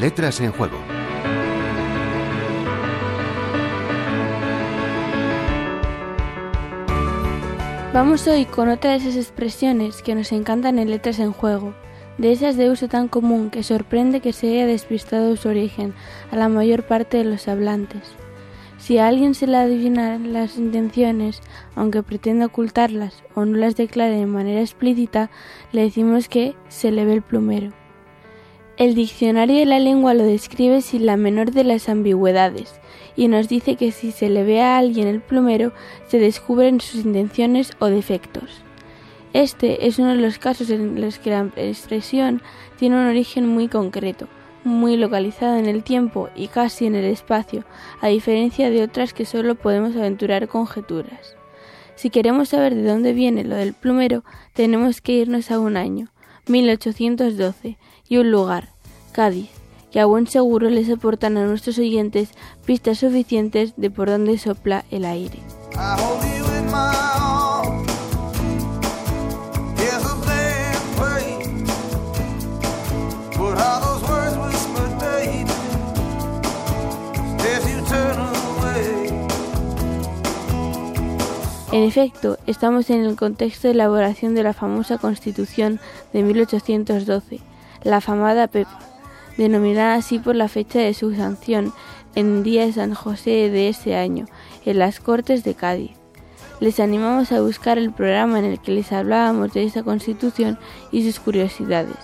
Letras en Juego. Vamos hoy con otra de esas expresiones que nos encantan en Letras en Juego, de esas de uso tan común que sorprende que se haya despistado su origen a la mayor parte de los hablantes. Si a alguien se le adivinan las intenciones, aunque pretenda ocultarlas o no las declare de manera explícita, le decimos que se le ve el plumero. El diccionario de la lengua lo describe sin la menor de las ambigüedades y nos dice que si se le ve a alguien el plumero se descubren sus intenciones o defectos. Este es uno de los casos en los que la expresión tiene un origen muy concreto, muy localizado en el tiempo y casi en el espacio, a diferencia de otras que solo podemos aventurar conjeturas. Si queremos saber de dónde viene lo del plumero, tenemos que irnos a un año, 1812, y un lugar, Cádiz, que a buen seguro les aportan a nuestros oyentes pistas suficientes de por dónde sopla el aire. En efecto, estamos en el contexto de elaboración de la famosa Constitución de 1812, la afamada PEPA, denominada así por la fecha de su sanción en día de San José de ese año, en las Cortes de Cádiz. Les animamos a buscar el programa en el que les hablábamos de esa Constitución y sus curiosidades.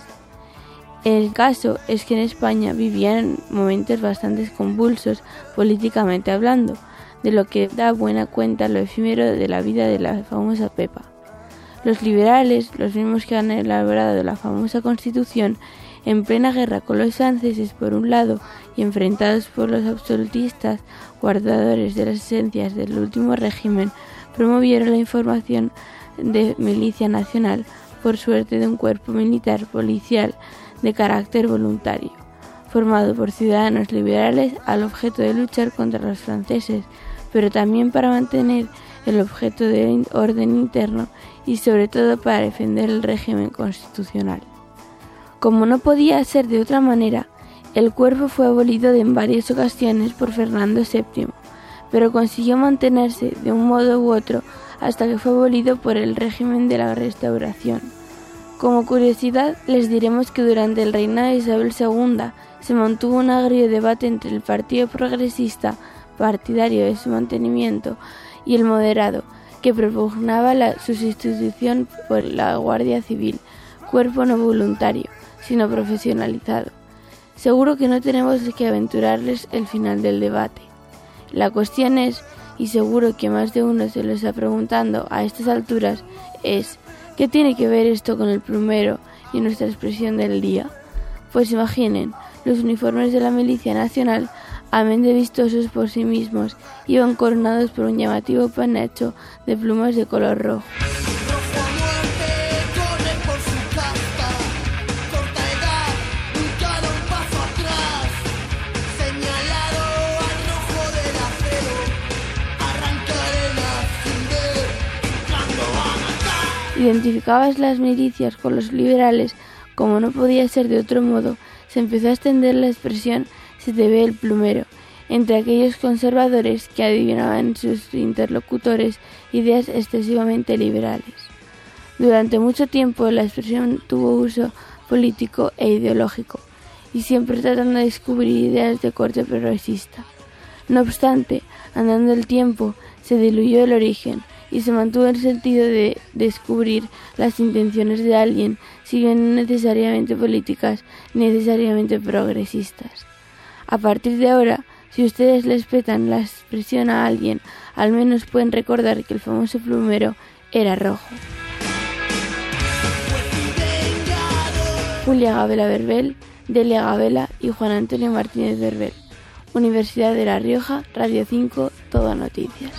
El caso es que en España vivían momentos bastante convulsos políticamente hablando, de lo que da buena cuenta lo efímero de la vida de la famosa Pepa. Los liberales, los mismos que han elaborado la famosa Constitución, en plena guerra con los franceses por un lado y enfrentados por los absolutistas, guardadores de las esencias del último régimen, promovieron la información de milicia nacional por suerte de un cuerpo militar policial de carácter voluntario, formado por ciudadanos liberales al objeto de luchar contra los franceses, pero también para mantener el objeto de orden interno y sobre todo para defender el régimen constitucional. Como no podía ser de otra manera, el cuerpo fue abolido en varias ocasiones por Fernando VII, pero consiguió mantenerse de un modo u otro hasta que fue abolido por el régimen de la Restauración. Como curiosidad, les diremos que durante el reinado de Isabel II se mantuvo un agrio debate entre el Partido Progresista partidario de su mantenimiento, y el moderado, que propugnaba la sustitución por la Guardia Civil, cuerpo no voluntario, sino profesionalizado. Seguro que no tenemos que aventurarles el final del debate. La cuestión es, y seguro que más de uno se lo está preguntando a estas alturas, es ¿qué tiene que ver esto con el plumero y nuestra expresión del día? Pues imaginen, los uniformes de la Milicia Nacional amén de vistosos por sí mismos, iban coronados por un llamativo penacho de plumas de color rojo. Identificabas las milicias con los liberales, como no podía ser de otro modo, se empezó a extender la expresión se ve el plumero entre aquellos conservadores que adivinaban sus interlocutores ideas excesivamente liberales. Durante mucho tiempo la expresión tuvo uso político e ideológico, y siempre tratando de descubrir ideas de corte progresista. No obstante, andando el tiempo, se diluyó el origen y se mantuvo el sentido de descubrir las intenciones de alguien, si bien necesariamente políticas, necesariamente progresistas. A partir de ahora, si ustedes les petan la expresión a alguien, al menos pueden recordar que el famoso plumero era rojo. Julia Gabela Verbel, Delia Gabela y Juan Antonio Martínez Verbel. Universidad de La Rioja, Radio 5, Todo Noticias.